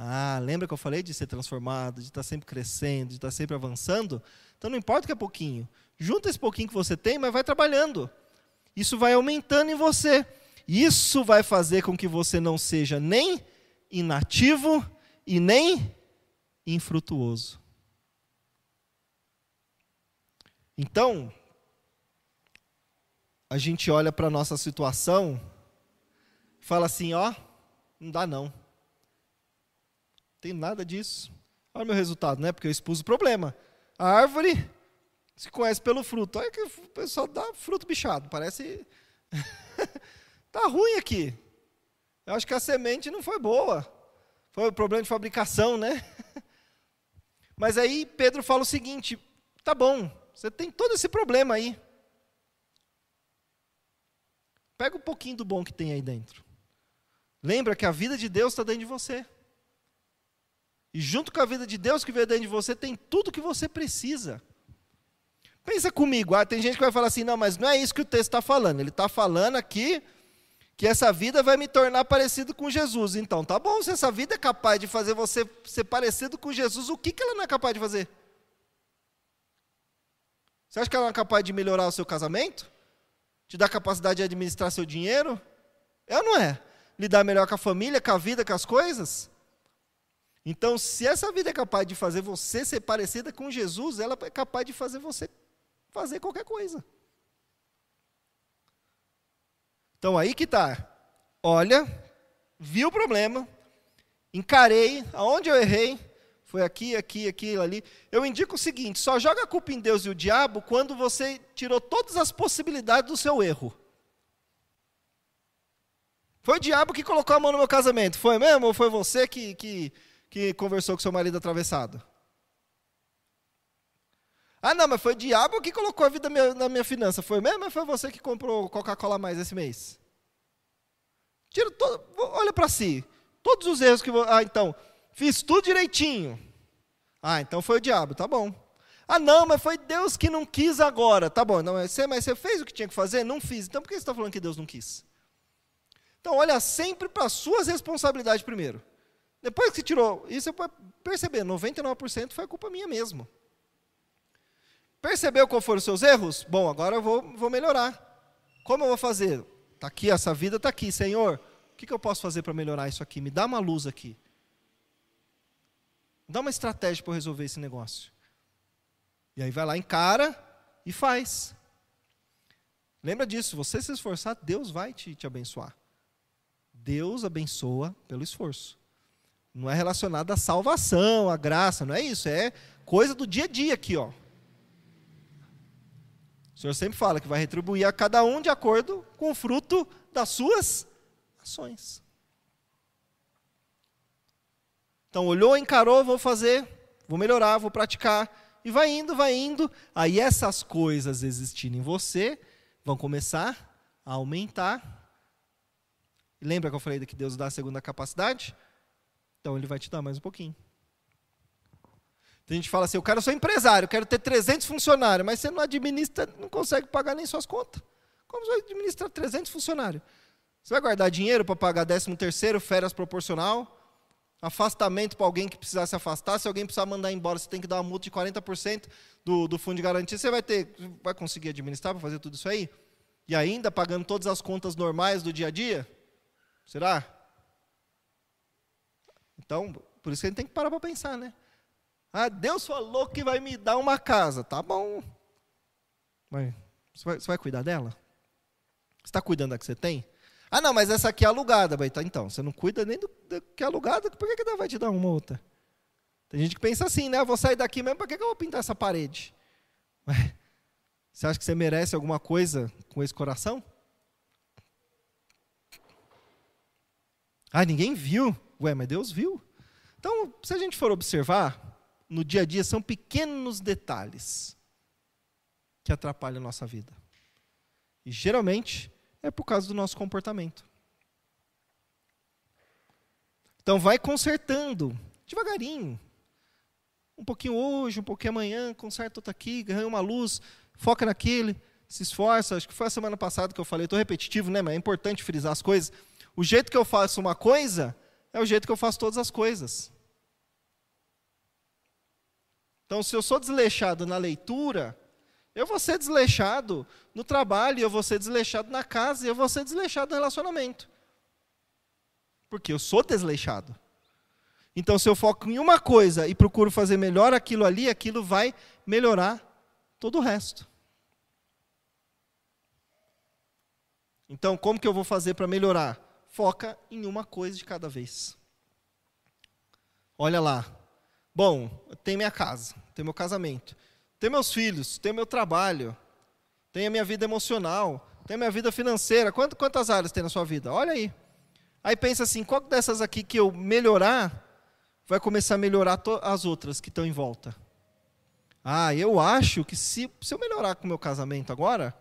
S1: Ah, lembra que eu falei de ser transformado, de estar sempre crescendo, de estar sempre avançando? Então não importa que é pouquinho. Junta esse pouquinho que você tem, mas vai trabalhando. Isso vai aumentando em você. Isso vai fazer com que você não seja nem inativo e nem infrutuoso. Então, a gente olha para a nossa situação fala assim: ó, não dá não. Tem nada disso. Olha o meu resultado, né? Porque eu expus o problema. A árvore se conhece pelo fruto. Olha que o pessoal dá fruto bichado. Parece. tá ruim aqui. Eu acho que a semente não foi boa. Foi o problema de fabricação, né? Mas aí Pedro fala o seguinte: tá bom, você tem todo esse problema aí. Pega um pouquinho do bom que tem aí dentro. Lembra que a vida de Deus está dentro de você. E junto com a vida de Deus que veio dentro de você, tem tudo que você precisa. Pensa comigo, ah, tem gente que vai falar assim, não, mas não é isso que o texto está falando. Ele está falando aqui que essa vida vai me tornar parecido com Jesus. Então, tá bom, se essa vida é capaz de fazer você ser parecido com Jesus, o que, que ela não é capaz de fazer? Você acha que ela não é capaz de melhorar o seu casamento? te dá capacidade de administrar seu dinheiro? É ou não é? Lidar melhor com a família, com a vida, com as coisas? Então, se essa vida é capaz de fazer você ser parecida com Jesus, ela é capaz de fazer você fazer qualquer coisa. Então, aí que está. Olha, vi o problema, encarei aonde eu errei, foi aqui, aqui, aqui, ali. Eu indico o seguinte: só joga a culpa em Deus e o diabo quando você tirou todas as possibilidades do seu erro. Foi o diabo que colocou a mão no meu casamento, foi mesmo? Ou foi você que, que, que conversou com seu marido atravessado? Ah, não, mas foi o diabo que colocou a vida na minha finança. Foi mesmo? Ou foi você que comprou Coca-Cola mais esse mês? Tira todo, olha para si. Todos os erros que. Ah, então, Fiz tudo direitinho. Ah, então foi o diabo, tá bom. Ah, não, mas foi Deus que não quis agora. Tá bom, não, mas você, mas você fez o que tinha que fazer? Não fiz. Então por que você está falando que Deus não quis? Então olha sempre para as suas responsabilidades primeiro. Depois que você tirou, isso pode perceber, 99% foi culpa minha mesmo. Percebeu qual foram os seus erros? Bom, agora eu vou, vou melhorar. Como eu vou fazer? Está aqui, essa vida está aqui, Senhor. O que, que eu posso fazer para melhorar isso aqui? Me dá uma luz aqui. Dá uma estratégia para resolver esse negócio. E aí vai lá, encara e faz. Lembra disso, você se esforçar, Deus vai te, te abençoar. Deus abençoa pelo esforço. Não é relacionado à salvação, à graça, não é isso, é coisa do dia a dia aqui, ó. O Senhor sempre fala que vai retribuir a cada um de acordo com o fruto das suas ações. Então, olhou, encarou, vou fazer, vou melhorar, vou praticar. E vai indo, vai indo. Aí essas coisas existindo em você vão começar a aumentar. lembra que eu falei que Deus dá a segunda capacidade? Então ele vai te dar mais um pouquinho. Tem gente que fala assim, eu quero ser empresário, eu quero ter 300 funcionários, mas você não administra, não consegue pagar nem suas contas. Como você vai administrar 300 funcionários? Você vai guardar dinheiro para pagar 13 terceiro, férias proporcional, afastamento para alguém que precisar se afastar, se alguém precisar mandar embora, você tem que dar uma multa de 40% do, do fundo de garantia, você vai ter, vai conseguir administrar para fazer tudo isso aí? E ainda pagando todas as contas normais do dia a dia? Será? Então, por isso que a gente tem que parar para pensar, né? Ah, Deus falou que vai me dar uma casa. Tá bom. Mas você vai, você vai cuidar dela? Você está cuidando da que você tem? Ah, não, mas essa aqui é alugada. Tá, então, você não cuida nem do, do que é alugada, por que, que vai te dar uma outra? Tem gente que pensa assim, né? Eu vou sair daqui mesmo, para que, que eu vou pintar essa parede? Você acha que você merece alguma coisa com esse coração? Ah, ninguém viu. Ué, mas Deus viu. Então, se a gente for observar, no dia a dia são pequenos detalhes que atrapalham a nossa vida. E geralmente é por causa do nosso comportamento. Então vai consertando devagarinho. Um pouquinho hoje, um pouquinho amanhã, conserta outro aqui, ganha uma luz, foca naquele, se esforça. Acho que foi a semana passada que eu falei, estou repetitivo, né? Mas é importante frisar as coisas. O jeito que eu faço uma coisa é o jeito que eu faço todas as coisas. Então, se eu sou desleixado na leitura, eu vou ser desleixado no trabalho, eu vou ser desleixado na casa, eu vou ser desleixado no relacionamento. Porque eu sou desleixado. Então, se eu foco em uma coisa e procuro fazer melhor aquilo ali, aquilo vai melhorar todo o resto. Então, como que eu vou fazer para melhorar? Foca em uma coisa de cada vez. Olha lá. Bom, tem minha casa, tem meu casamento, tem meus filhos, tem meu trabalho, tem a minha vida emocional, tem a minha vida financeira. Quantas áreas tem na sua vida? Olha aí. Aí pensa assim, qual dessas aqui que eu melhorar, vai começar a melhorar as outras que estão em volta? Ah, eu acho que se, se eu melhorar com o meu casamento agora,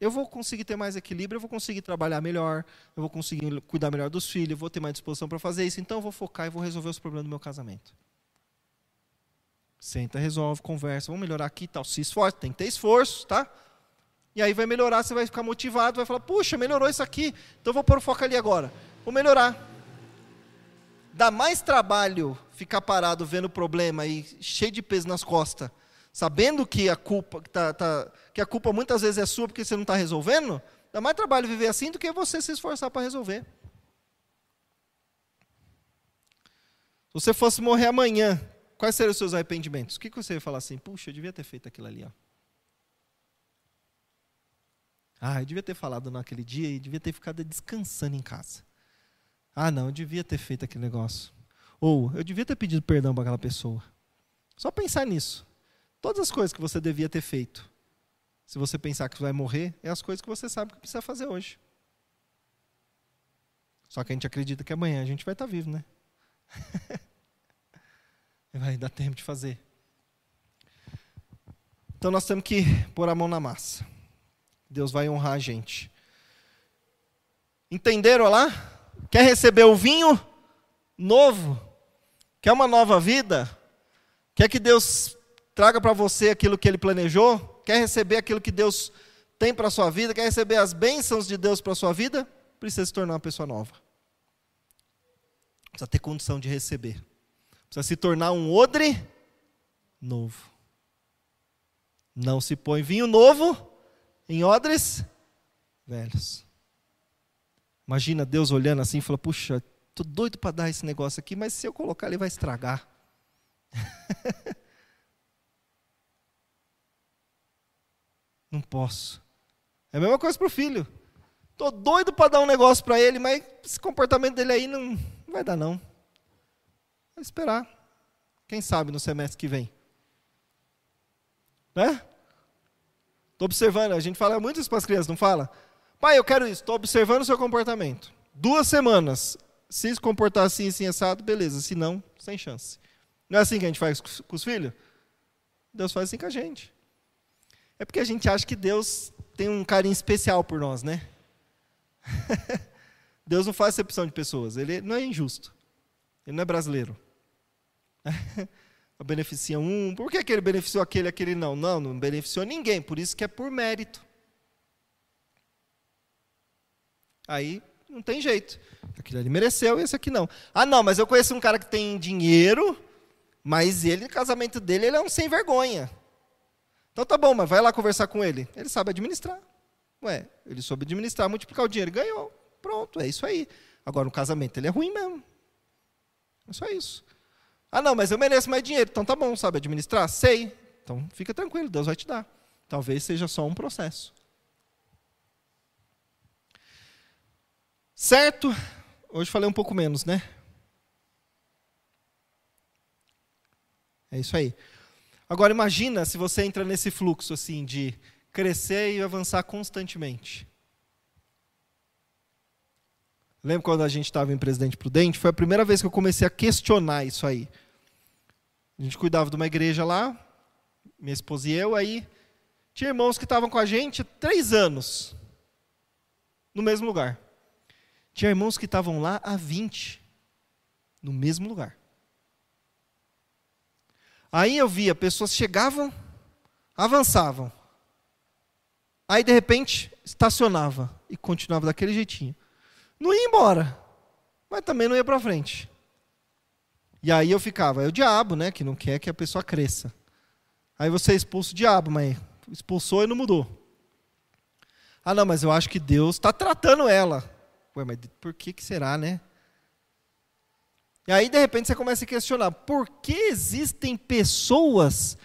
S1: eu vou conseguir ter mais equilíbrio, eu vou conseguir trabalhar melhor, eu vou conseguir cuidar melhor dos filhos, eu vou ter mais disposição para fazer isso, então eu vou focar e vou resolver os problemas do meu casamento. Senta, resolve, conversa, vamos melhorar aqui e tal. Se esforça, tem que ter esforço, tá? E aí vai melhorar, você vai ficar motivado, vai falar, puxa, melhorou isso aqui, então eu vou pôr o foco ali agora. Vou melhorar. Dá mais trabalho ficar parado vendo o problema e cheio de peso nas costas, sabendo que a culpa, tá, tá, que a culpa muitas vezes é sua porque você não está resolvendo, dá mais trabalho viver assim do que você se esforçar para resolver. Se você fosse morrer amanhã, quais seriam os seus arrependimentos? O que você ia falar assim? Puxa, eu devia ter feito aquilo ali. Ó. Ah, eu devia ter falado naquele dia e devia ter ficado descansando em casa. Ah, não, eu devia ter feito aquele negócio. Ou eu devia ter pedido perdão para aquela pessoa. Só pensar nisso. Todas as coisas que você devia ter feito, se você pensar que vai morrer, é as coisas que você sabe que precisa fazer hoje. Só que a gente acredita que amanhã a gente vai estar vivo, né? vai dar tempo de fazer. Então nós temos que pôr a mão na massa. Deus vai honrar a gente. Entenderam lá? Quer receber o vinho novo? Quer uma nova vida? Quer que Deus traga para você aquilo que Ele planejou? Quer receber aquilo que Deus tem para a sua vida? Quer receber as bênçãos de Deus para a sua vida? Precisa se tornar uma pessoa nova. Precisa ter condição de receber. Precisa se tornar um odre novo. Não se põe vinho novo em odres velhos. Imagina Deus olhando assim e falando: Puxa, tô doido para dar esse negócio aqui, mas se eu colocar ele vai estragar. Não posso. É a mesma coisa para o filho. Tô doido para dar um negócio para ele, mas esse comportamento dele aí não, não vai dar não. Vai esperar. Quem sabe no semestre que vem. Né? Estou observando, a gente fala muito isso para as crianças, não fala? Pai, eu quero isso, estou observando o seu comportamento. Duas semanas. Se se comportar assim, assim, assado, beleza. Se não, sem chance. Não é assim que a gente faz com os filhos? Deus faz assim com a gente. É porque a gente acha que Deus tem um carinho especial por nós, né? Deus não faz exceção de pessoas, ele não é injusto. Ele não é brasileiro. beneficia um, por que, que ele beneficiou aquele aquele não? Não, não beneficiou ninguém, por isso que é por mérito. Aí não tem jeito. Aquele ali mereceu e esse aqui não. Ah, não, mas eu conheço um cara que tem dinheiro, mas ele, no casamento dele, ele é um sem vergonha. Então tá bom, mas vai lá conversar com ele. Ele sabe administrar. Ué, ele soube administrar, multiplicar o dinheiro, ganhou. Pronto, é isso aí. Agora no casamento ele é ruim mesmo. É só isso. Ah, não, mas eu mereço mais dinheiro. Então tá bom, sabe administrar? Sei. Então fica tranquilo, Deus vai te dar. Talvez seja só um processo. Certo? Hoje falei um pouco menos, né? É isso aí. Agora imagina se você entra nesse fluxo assim de crescer e avançar constantemente. Lembra quando a gente estava em Presidente Prudente? Foi a primeira vez que eu comecei a questionar isso aí. A gente cuidava de uma igreja lá, minha esposa e eu, aí tinha irmãos que estavam com a gente três anos, no mesmo lugar. Tinha irmãos que estavam lá há 20, no mesmo lugar. Aí eu via, pessoas chegavam, avançavam. Aí de repente estacionava e continuava daquele jeitinho. Não ia embora, mas também não ia para frente. E aí eu ficava, é o diabo, né, que não quer que a pessoa cresça. Aí você expulsa o diabo, mas expulsou e não mudou. Ah, não, mas eu acho que Deus está tratando ela. Ué, mas por que, que será, né? E aí, de repente, você começa a questionar: por que existem pessoas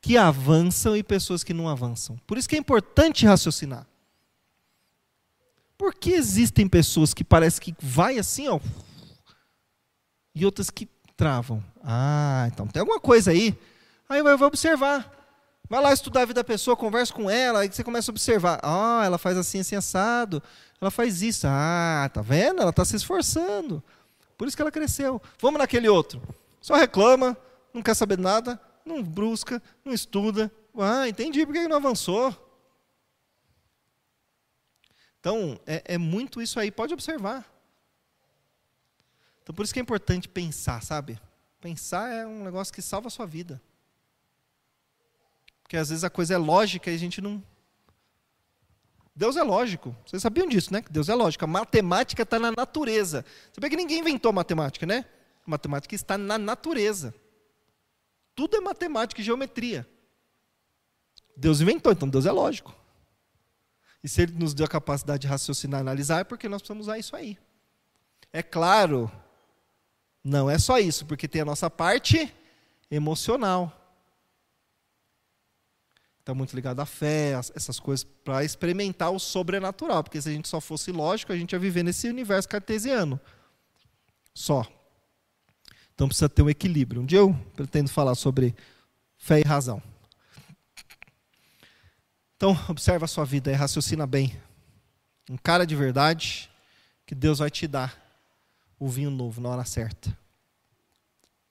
S1: que avançam e pessoas que não avançam? Por isso que é importante raciocinar. Por que existem pessoas que parece que vai assim, ó, e outras que travam? Ah, então tem alguma coisa aí. Aí eu vou observar. Vai lá estudar a vida da pessoa, conversa com ela, aí você começa a observar. Ah, ela faz assim, assim, assado. Ela faz isso. Ah, tá vendo? Ela está se esforçando. Por isso que ela cresceu. Vamos naquele outro. Só reclama, não quer saber nada, não busca, não estuda. Ah, entendi por que não avançou. Então, é, é muito isso aí, pode observar. Então, por isso que é importante pensar, sabe? Pensar é um negócio que salva a sua vida. Porque às vezes a coisa é lógica e a gente não. Deus é lógico. Vocês sabiam disso, né? Que Deus é lógico. A matemática está na natureza. Sabia que ninguém inventou matemática, né? A matemática está na natureza. Tudo é matemática e geometria. Deus inventou, então Deus é lógico. E se Ele nos deu a capacidade de raciocinar e analisar, é porque nós precisamos usar isso aí. É claro, não é só isso, porque tem a nossa parte emocional está muito ligado à fé, essas coisas, para experimentar o sobrenatural. Porque se a gente só fosse lógico, a gente ia viver nesse universo cartesiano. Só. Então precisa ter um equilíbrio. Um dia eu pretendo falar sobre fé e razão. Então, observa a sua vida e raciocina bem. Um cara de verdade, que Deus vai te dar o vinho novo na hora certa.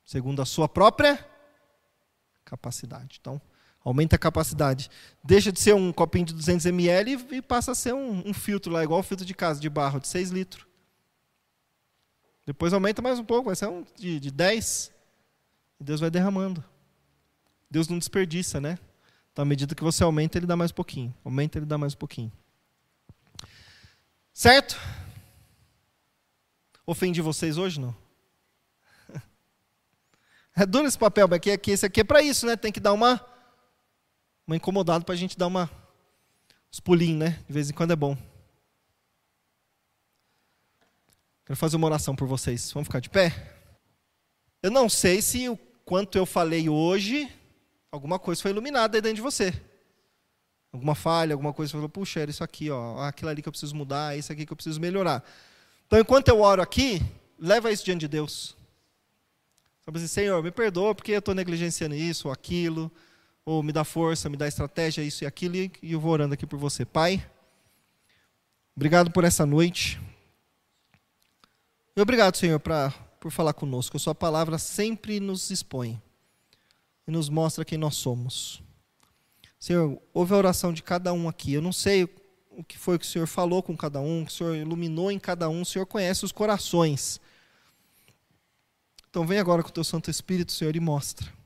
S1: Segundo a sua própria capacidade. Então, Aumenta a capacidade. Deixa de ser um copinho de 200 ml e passa a ser um, um filtro lá, igual o filtro de casa, de barro, de 6 litros. Depois aumenta mais um pouco, vai ser um de, de 10. E Deus vai derramando. Deus não desperdiça, né? Então, à medida que você aumenta, ele dá mais um pouquinho. Aumenta, ele dá mais um pouquinho. Certo? Ofendi vocês hoje, não? É duro esse papel, mas aqui, esse aqui é para isso, né? Tem que dar uma uma incomodada para a gente dar uma, uns pulinhos, né? De vez em quando é bom. Quero fazer uma oração por vocês. Vamos ficar de pé? Eu não sei se o quanto eu falei hoje, alguma coisa foi iluminada aí dentro de você. Alguma falha, alguma coisa, você falou, puxa, era isso aqui, ó, aquilo ali que eu preciso mudar, isso aqui que eu preciso melhorar. Então, enquanto eu oro aqui, leva isso diante de Deus. Sabe assim, Senhor, me perdoa porque eu estou negligenciando isso ou aquilo ou me dá força, me dá estratégia, isso e aquilo, e eu vou orando aqui por você. Pai, obrigado por essa noite. E obrigado, Senhor, pra, por falar conosco. A Sua palavra sempre nos expõe e nos mostra quem nós somos. Senhor, ouve a oração de cada um aqui. Eu não sei o que foi que o Senhor falou com cada um, o que o Senhor iluminou em cada um. O Senhor conhece os corações. Então vem agora com o Teu Santo Espírito, Senhor, e mostra.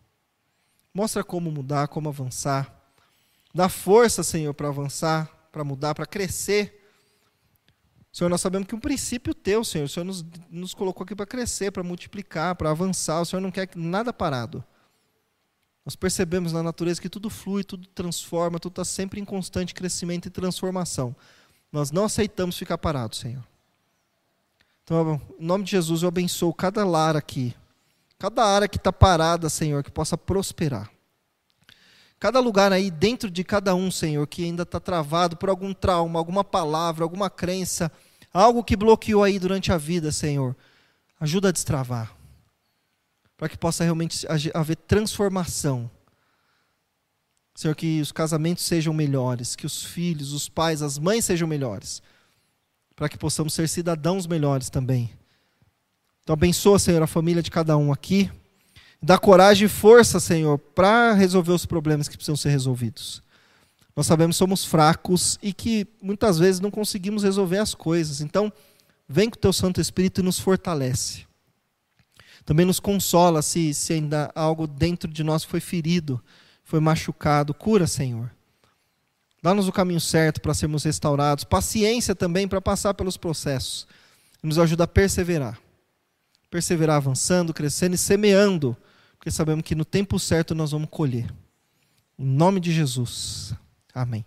S1: Mostra como mudar, como avançar. Dá força, Senhor, para avançar, para mudar, para crescer. Senhor, nós sabemos que um princípio teu, Senhor, o Senhor nos, nos colocou aqui para crescer, para multiplicar, para avançar. O Senhor não quer nada parado. Nós percebemos na natureza que tudo flui, tudo transforma, tudo está sempre em constante crescimento e transformação. Nós não aceitamos ficar parados, Senhor. Então, em nome de Jesus, eu abençoo cada lar aqui, Cada área que está parada, Senhor, que possa prosperar. Cada lugar aí dentro de cada um, Senhor, que ainda está travado por algum trauma, alguma palavra, alguma crença, algo que bloqueou aí durante a vida, Senhor, ajuda a destravar. Para que possa realmente haver transformação. Senhor, que os casamentos sejam melhores, que os filhos, os pais, as mães sejam melhores. Para que possamos ser cidadãos melhores também então abençoa, Senhor, a família de cada um aqui. Dá coragem e força, Senhor, para resolver os problemas que precisam ser resolvidos. Nós sabemos que somos fracos e que muitas vezes não conseguimos resolver as coisas. Então, vem com o teu Santo Espírito e nos fortalece. Também nos consola se, se ainda algo dentro de nós foi ferido, foi machucado. Cura, Senhor. Dá-nos o caminho certo para sermos restaurados. Paciência também para passar pelos processos. Nos ajuda a perseverar. Perseverar avançando, crescendo e semeando. Porque sabemos que no tempo certo nós vamos colher. Em nome de Jesus. Amém.